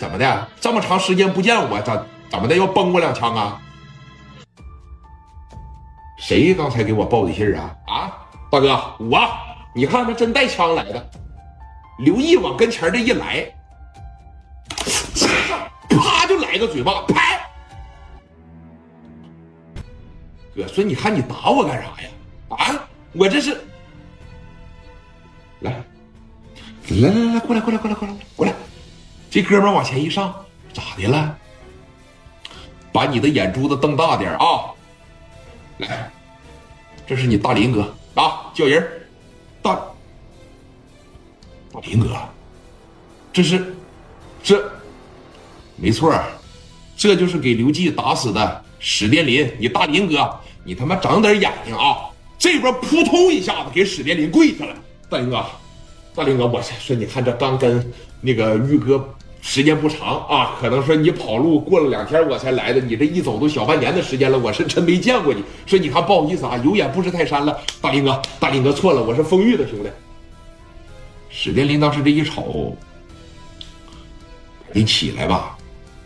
怎么的？这么长时间不见我，咋怎么的要崩我两枪啊？谁刚才给我报的信儿啊？啊，大哥，我，你看他真带枪来的。刘毅往跟前这一来，啪就来个嘴巴，拍。哥说：“你看你打我干啥呀？啊，我这是。”来，来来来，过来过来过来过来过来，这哥们往前一上，咋的了？把你的眼珠子瞪大点啊！来，这是你大林哥啊，叫人大大林哥，这是这没错，这就是给刘季打死的史殿林，你大林哥，你他妈长点眼睛啊！这边扑通一下子给史殿林跪下了。大林哥，大林哥，我说你看这刚跟那个玉哥时间不长啊，可能说你跑路过了两天我才来的，你这一走都小半年的时间了，我是真没见过你。说你看不好意思啊，有眼不识泰山了。大林哥，大林哥错了，我是风玉的兄弟。史殿林当时这一瞅，你起来吧，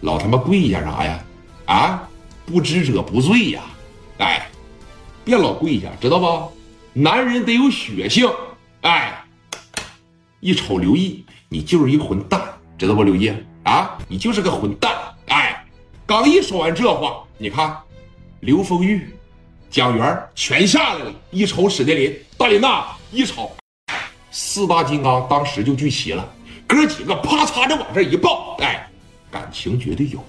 老他妈跪下啥呀？啊，不知者不罪呀！哎，别老跪下，知道不？男人得有血性。哎，一瞅刘毅，你就是一混蛋，知道不？刘烨啊，你就是个混蛋！哎，刚一说完这话，你看，刘丰玉、蒋元全下来了。一瞅史殿林，大林呐，一瞅，四大金刚当时就聚齐了，哥几个啪嚓的往这一抱，哎，感情绝对有。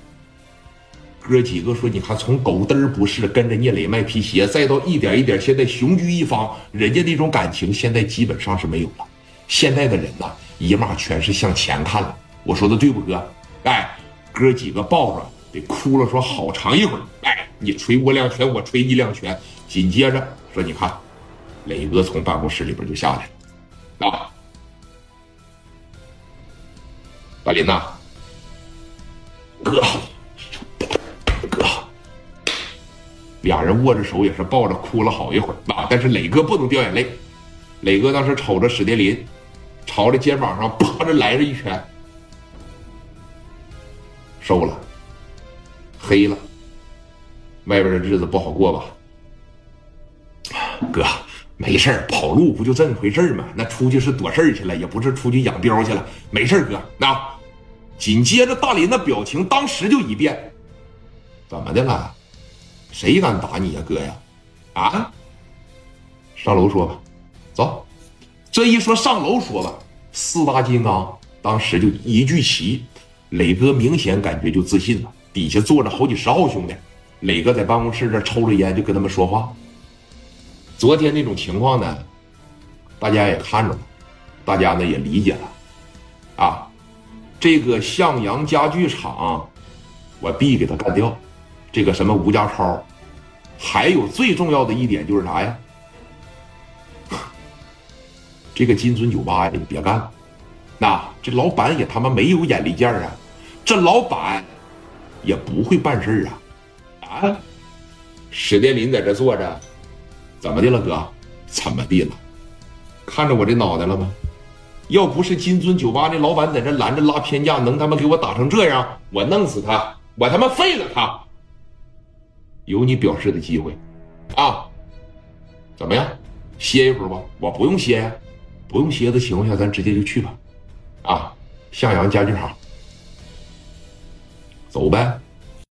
哥几个说：“你看，从狗嘚儿不是跟着聂磊卖皮鞋，再到一点一点，现在雄居一方，人家那种感情现在基本上是没有了。现在的人呐，一码全是向前看了。我说的对不，哥？哎，哥几个抱着得哭了，说好长一会儿。哎，你捶我两拳，我捶你两拳。紧接着说，你看，磊哥从办公室里边就下来了。啊，大林呐，哥。”俩人握着手，也是抱着哭了好一会儿啊！但是磊哥不能掉眼泪。磊哥当时瞅着史殿林，朝着肩膀上啪着来了一拳，瘦了，黑了，外边的日子不好过吧？哥，没事跑路不就这么回事吗？那出去是躲事儿去了，也不是出去养膘去了。没事哥。那紧接着大林的表情当时就一变，怎么的了？谁敢打你呀，哥呀？啊！上楼说吧，走。这一说上楼说吧，四大金刚当时就一聚齐。磊哥明显感觉就自信了，底下坐着好几十号兄弟。磊哥在办公室这抽着烟，就跟他们说话。昨天那种情况呢，大家也看着了，大家呢也理解了。啊，这个向阳家具厂，我必给他干掉。这个什么吴家超，还有最重要的一点就是啥呀？这个金尊酒吧呀，你别干了。那这老板也他妈没有眼力见儿啊！这老板也不会办事啊！啊！史殿林在这坐着，怎么的了，哥？怎么的了？看着我这脑袋了吗？要不是金尊酒吧那老板在这拦着拉偏架，能他妈给我打成这样？我弄死他！我他妈废了他！有你表示的机会，啊，怎么样？歇一会儿吧。我不用歇呀，不用歇的情况下，咱直接就去吧。啊，向阳家具厂，走呗。